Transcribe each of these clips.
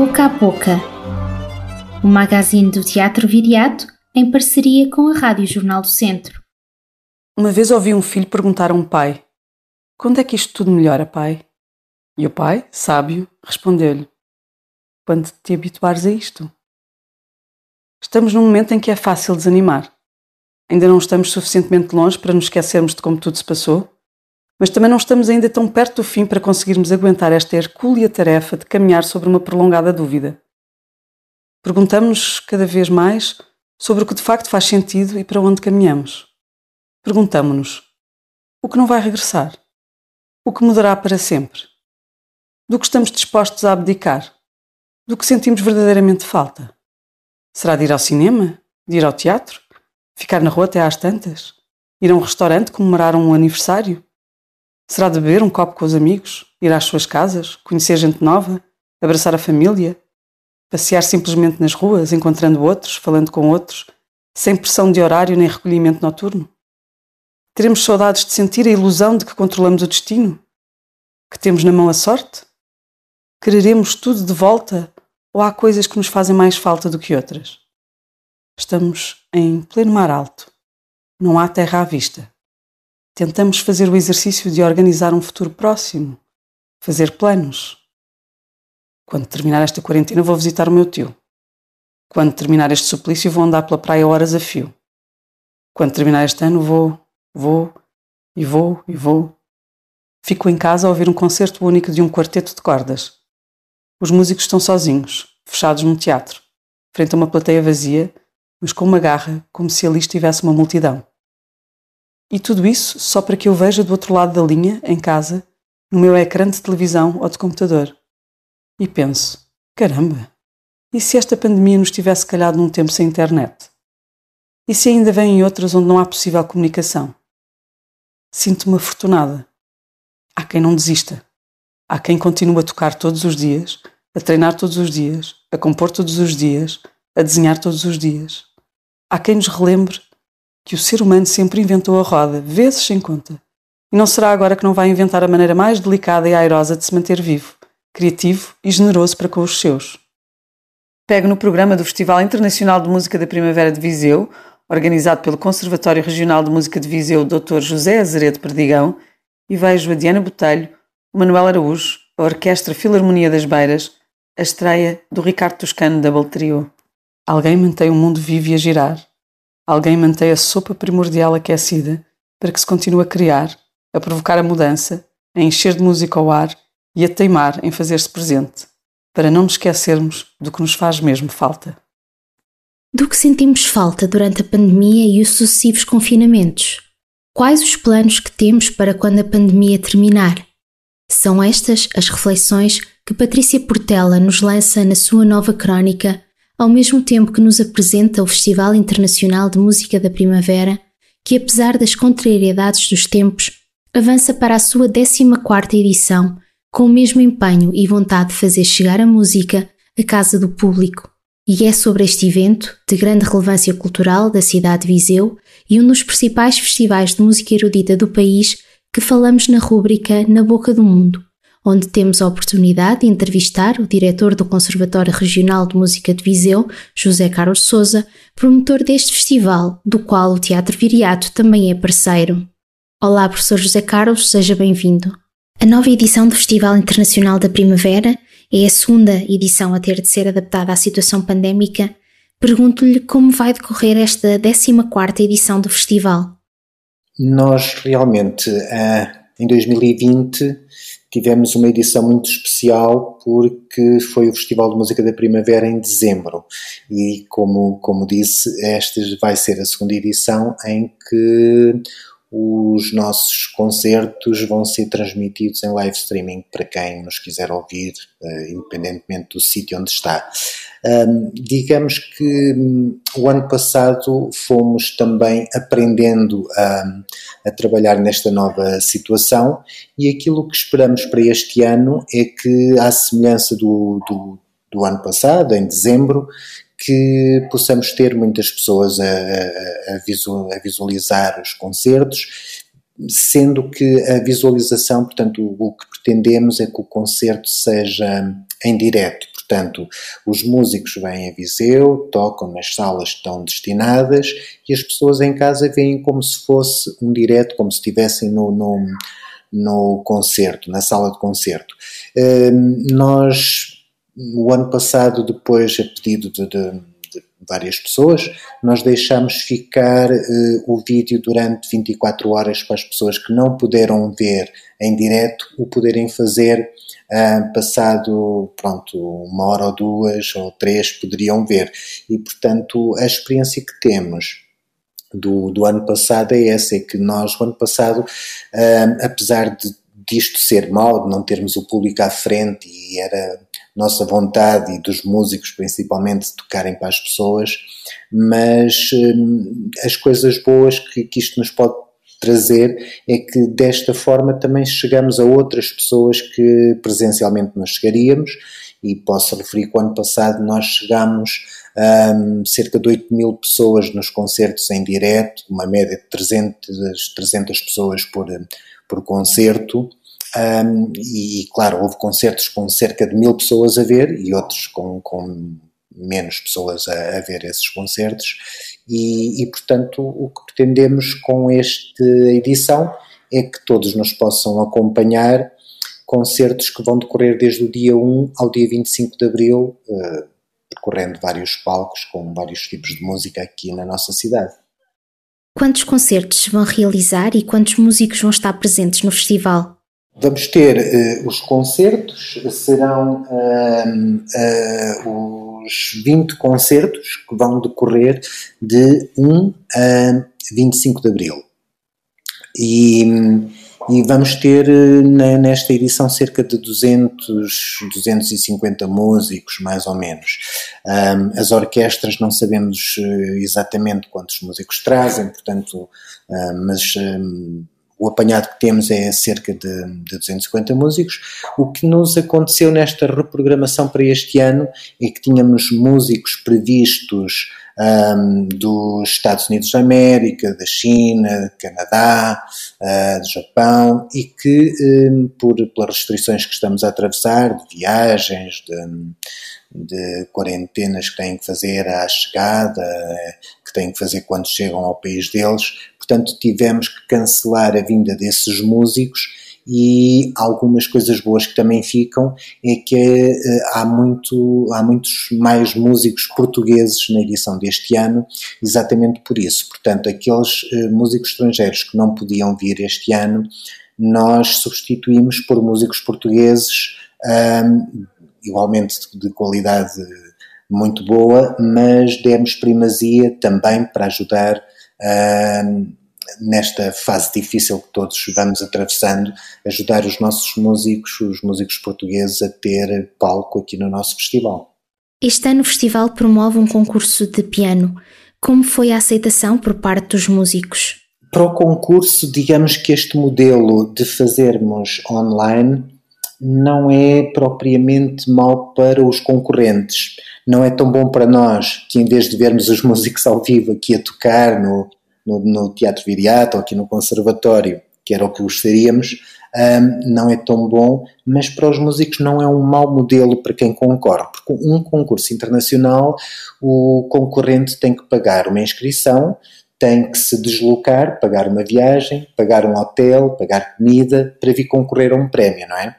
Boca a Boca, o um magazine do Teatro Viriato em parceria com a Rádio Jornal do Centro. Uma vez ouvi um filho perguntar a um pai: Quando é que isto tudo melhora, pai? E o pai, sábio, respondeu-lhe: Quando te habituares a isto. Estamos num momento em que é fácil desanimar. Ainda não estamos suficientemente longe para nos esquecermos de como tudo se passou, mas também não estamos ainda tão perto do fim para conseguirmos aguentar esta hercúlea tarefa de caminhar sobre uma prolongada dúvida. Perguntamos-nos cada vez mais sobre o que de facto faz sentido e para onde caminhamos. Perguntamos-nos: o que não vai regressar? O que mudará para sempre? Do que estamos dispostos a abdicar? Do que sentimos verdadeiramente falta? Será de ir ao cinema? De ir ao teatro? Ficar na rua até às tantas? Ir a um restaurante comemorar um aniversário? Será de beber um copo com os amigos? Ir às suas casas? Conhecer gente nova? Abraçar a família? Passear simplesmente nas ruas, encontrando outros, falando com outros, sem pressão de horário nem recolhimento noturno? Teremos saudades de sentir a ilusão de que controlamos o destino? Que temos na mão a sorte? Quereremos tudo de volta ou há coisas que nos fazem mais falta do que outras? Estamos em pleno mar alto. Não há terra à vista. Tentamos fazer o exercício de organizar um futuro próximo, fazer planos. Quando terminar esta quarentena, vou visitar o meu tio. Quando terminar este suplício, vou andar pela praia horas a fio. Quando terminar este ano, vou, vou e vou e vou. Fico em casa a ouvir um concerto único de um quarteto de cordas. Os músicos estão sozinhos, fechados num teatro, frente a uma plateia vazia mas com uma garra, como se ali estivesse uma multidão. E tudo isso só para que eu veja do outro lado da linha, em casa, no meu ecrã de televisão ou de computador. E penso: caramba, e se esta pandemia nos tivesse calhado num tempo sem internet? E se ainda vêm outras onde não há possível comunicação? Sinto-me afortunada. Há quem não desista. Há quem continue a tocar todos os dias, a treinar todos os dias, a compor todos os dias, a desenhar todos os dias. Há quem nos relembre que o ser humano sempre inventou a roda, vezes sem conta. E não será agora que não vai inventar a maneira mais delicada e airosa de se manter vivo, criativo e generoso para com os seus. Pego no programa do Festival Internacional de Música da Primavera de Viseu, organizado pelo Conservatório Regional de Música de Viseu Dr. José Azeredo Perdigão, e vejo a Diana Botelho, o Manuel Araújo, a Orquestra Filarmonia das Beiras, a estreia do Ricardo Toscano Double Trio. Alguém mantém o mundo vivo e a girar. Alguém mantém a sopa primordial aquecida para que se continue a criar, a provocar a mudança, a encher de música o ar e a teimar em fazer-se presente, para não nos esquecermos do que nos faz mesmo falta. Do que sentimos falta durante a pandemia e os sucessivos confinamentos? Quais os planos que temos para quando a pandemia terminar? São estas as reflexões que Patrícia Portela nos lança na sua nova crónica ao mesmo tempo que nos apresenta o Festival Internacional de Música da Primavera, que apesar das contrariedades dos tempos, avança para a sua 14ª edição, com o mesmo empenho e vontade de fazer chegar a música à casa do público. E é sobre este evento, de grande relevância cultural da cidade de Viseu e um dos principais festivais de música erudita do país, que falamos na rúbrica Na Boca do Mundo onde temos a oportunidade de entrevistar o diretor do Conservatório Regional de Música de Viseu, José Carlos Souza, promotor deste festival, do qual o Teatro Viriato também é parceiro. Olá, professor José Carlos, seja bem-vindo. A nova edição do Festival Internacional da Primavera é a segunda edição a ter de ser adaptada à situação pandémica. Pergunto-lhe como vai decorrer esta 14ª edição do festival. Nós realmente, eh, em 2020, tivemos uma edição muito especial porque foi o Festival de Música da Primavera em dezembro. E como, como disse, esta vai ser a segunda edição em que os nossos concertos vão ser transmitidos em live streaming para quem nos quiser ouvir, uh, independentemente do sítio onde está. Digamos que um, o ano passado fomos também aprendendo a, a, trabalhar nesta nova situação e aquilo que esperamos para este ano é que, à semelhança do, do, do ano passado, em dezembro, que possamos ter muitas pessoas a, a, visualizar os concertos, sendo que a visualização, portanto, o, que pretendemos é que o concerto seja em direto, Portanto, os músicos vêm a Viseu, tocam nas salas que estão destinadas e as pessoas em casa veem como se fosse um direto, como se estivessem no, no, no concerto, na sala de concerto. Hum, nós, o ano passado, depois, a pedido de, de, de várias pessoas, nós deixamos ficar uh, o vídeo durante 24 horas para as pessoas que não puderam ver em direto o poderem fazer uh, passado, pronto, uma hora ou duas ou três poderiam ver. E, portanto, a experiência que temos do, do ano passado é essa, é que nós, o ano passado, uh, apesar de disto ser mau, de não termos o público à frente e era nossa vontade e dos músicos principalmente de tocarem para as pessoas, mas hum, as coisas boas que, que isto nos pode trazer é que desta forma também chegamos a outras pessoas que presencialmente não chegaríamos e posso referir que o ano passado nós chegámos a um, cerca de 8 mil pessoas nos concertos em direto, uma média de 300, 300 pessoas por, por concerto. Um, e, claro, houve concertos com cerca de mil pessoas a ver e outros com, com menos pessoas a, a ver esses concertos. E, e, portanto, o que pretendemos com esta edição é que todos nos possam acompanhar concertos que vão decorrer desde o dia 1 ao dia 25 de abril, uh, percorrendo vários palcos com vários tipos de música aqui na nossa cidade. Quantos concertos vão realizar e quantos músicos vão estar presentes no festival? Vamos ter uh, os concertos, serão uh, uh, os 20 concertos que vão decorrer de 1 a 25 de abril. E, e vamos ter nesta edição cerca de 200, 250 músicos, mais ou menos. Um, as orquestras não sabemos exatamente quantos músicos trazem, portanto, mas um, o apanhado que temos é cerca de, de 250 músicos. O que nos aconteceu nesta reprogramação para este ano é que tínhamos músicos previstos um, dos Estados Unidos da América, da China, Canadá, uh, do Japão e que, um, por, pelas restrições que estamos a atravessar, de viagens, de, de quarentenas que têm que fazer à chegada, que têm que fazer quando chegam ao país deles, portanto tivemos que cancelar a vinda desses músicos e algumas coisas boas que também ficam é que uh, há, muito, há muitos mais músicos portugueses na edição deste ano, exatamente por isso. Portanto, aqueles uh, músicos estrangeiros que não podiam vir este ano, nós substituímos por músicos portugueses um, igualmente de, de qualidade muito boa, mas demos primazia também para ajudar um, nesta fase difícil que todos vamos atravessando, ajudar os nossos músicos, os músicos portugueses, a ter palco aqui no nosso festival. Este ano o festival promove um concurso de piano. Como foi a aceitação por parte dos músicos? Para o concurso, digamos que este modelo de fazermos online não é propriamente mau para os concorrentes. Não é tão bom para nós que, em vez de vermos os músicos ao vivo aqui a tocar no, no, no Teatro Viriato ou aqui no Conservatório, que era o que gostaríamos, um, não é tão bom, mas para os músicos não é um mau modelo para quem concorre, porque um concurso internacional o concorrente tem que pagar uma inscrição, tem que se deslocar, pagar uma viagem, pagar um hotel, pagar comida para vir concorrer a um prémio, não é?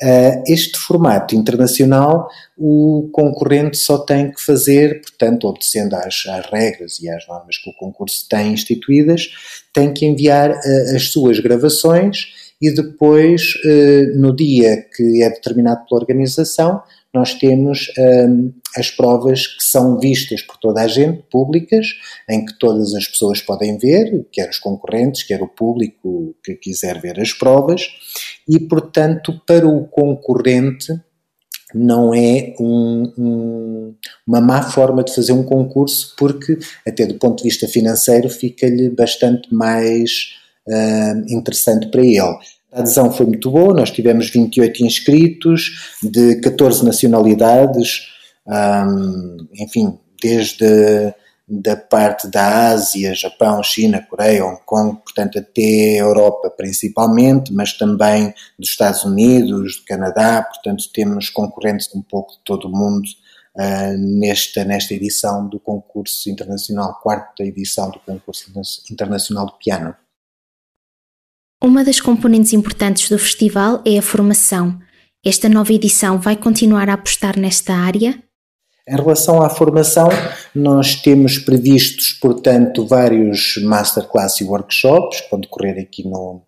Uh, este formato internacional, o concorrente só tem que fazer, portanto, obedecendo às, às, regras e às normas que o concurso tem instituídas, tem que enviar uh, as suas gravações e depois, uh, no dia que é determinado pela organização, nós temos um, as provas que são vistas por toda a gente, públicas, em que todas as pessoas podem ver, quer os concorrentes, quer o público que quiser ver as provas, e portanto, para o concorrente, não é um, um, uma má forma de fazer um concurso, porque, até do ponto de vista financeiro, fica-lhe bastante mais uh, interessante para ele. A adesão foi muito boa, nós tivemos 28 inscritos de 14 nacionalidades, enfim, desde da parte da Ásia, Japão, China, Coreia, Hong Kong, portanto até Europa principalmente, mas também dos Estados Unidos, do Canadá, portanto temos concorrentes um pouco de todo o mundo uh, nesta, nesta edição do concurso internacional, quarta edição do concurso internacional do piano. Uma das componentes importantes do festival é a formação. Esta nova edição vai continuar a apostar nesta área? Em relação à formação, nós temos previstos, portanto, vários masterclass e workshops que vão decorrer aqui no,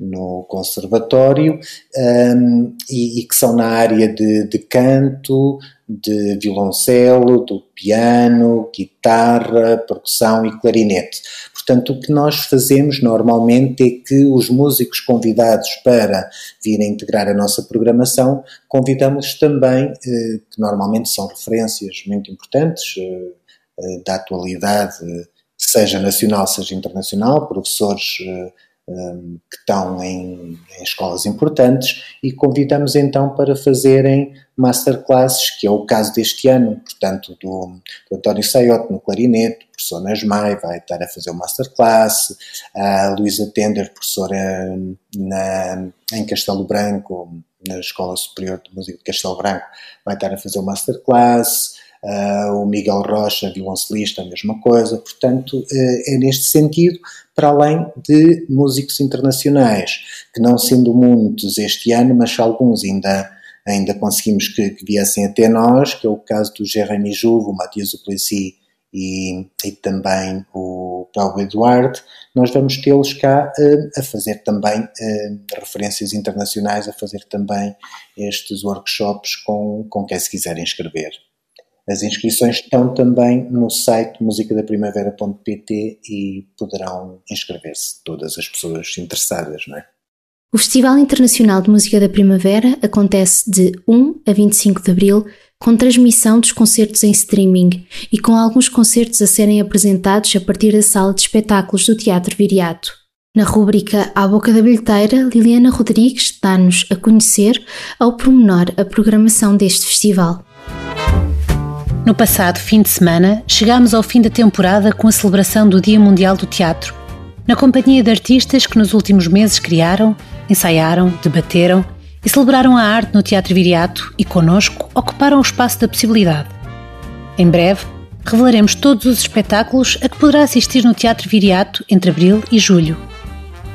no Conservatório um, e, e, que são na área de, de canto, de violoncelo, do piano, guitarra, percussão e clarinete. Portanto, o que nós fazemos normalmente é que os músicos convidados para virem integrar a nossa programação, convidamos também, eh, que normalmente são referências muito importantes eh, eh, da atualidade, seja nacional, seja internacional, professores que estão em, em, escolas importantes e convidamos então para fazerem masterclasses, que é o caso deste ano, portanto, do, do António Saiote no clarinete, professor Nasmai vai estar a fazer o masterclass, a Luísa Tender, professora na, em Castelo Branco, na Escola Superior de Música de Castelo Branco, vai estar a fazer o masterclass, Uh, o Miguel Rocha, violoncelista, a mesma coisa. Portanto, uh, é neste sentido, para além de músicos internacionais, que não sendo muitos este ano, mas alguns ainda, ainda conseguimos que, que viessem até nós, que é o caso do Jeremy Jouve, o Matias Duplessis e, e também o Paulo Eduardo, nós vamos tê-los cá uh, a fazer também referências internacionais, a fazer também estes workshops com, com quem se quiser inscrever. As inscrições estão também no site musicadaprimavera.pt e poderão inscrever-se todas as pessoas interessadas, não é? O Festival Internacional de Música da Primavera acontece de 1 a 25 de abril, com transmissão dos concertos em streaming e com alguns concertos a serem apresentados a partir da sala de espetáculos do Teatro Viriato. Na rúbrica À Boca da Bilheteira, Liliana Rodrigues dá-nos a conhecer ao pormenor a programação deste festival. No passado fim de semana, chegámos ao fim da temporada com a celebração do Dia Mundial do Teatro, na companhia de artistas que nos últimos meses criaram, ensaiaram, debateram e celebraram a arte no Teatro Viriato e, conosco, ocuparam o espaço da possibilidade. Em breve, revelaremos todos os espetáculos a que poderá assistir no Teatro Viriato entre abril e julho.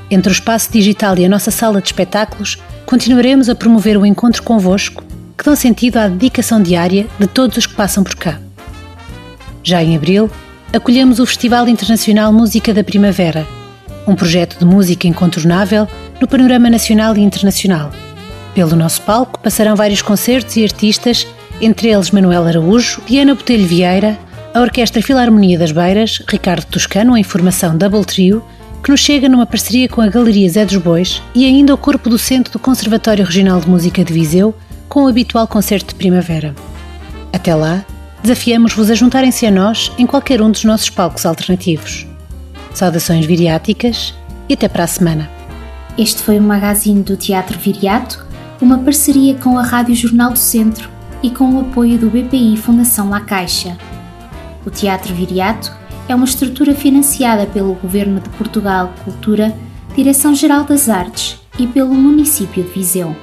Entre o espaço digital e a nossa sala de espetáculos, continuaremos a promover o encontro convosco que dão sentido à dedicação diária de todos os que passam por cá. Já em abril, acolhemos o Festival Internacional Música da Primavera, um projeto de música incontornável no panorama nacional e internacional. Pelo nosso palco passarão vários concertos e artistas, entre eles Manuel Araújo, Diana Botelho Vieira, a Orquestra Filarmonia das Beiras, Ricardo Toscano em formação Double Trio, que nos chega numa parceria com a Galeria Zé dos Bois e ainda o corpo docente do Conservatório Regional de Música de Viseu, com o habitual concerto de primavera. Até lá, desafiamos-vos a juntarem-se a nós em qualquer um dos nossos palcos alternativos. Saudações viriáticas e até para a semana. Este foi o magazine do Teatro Viriato, uma parceria com a Rádio Jornal do Centro e com o apoio do BPI Fundação La Caixa. O Teatro Viriato é uma estrutura financiada pelo Governo de Portugal Cultura, Direção-Geral das Artes e pelo município de Viseu.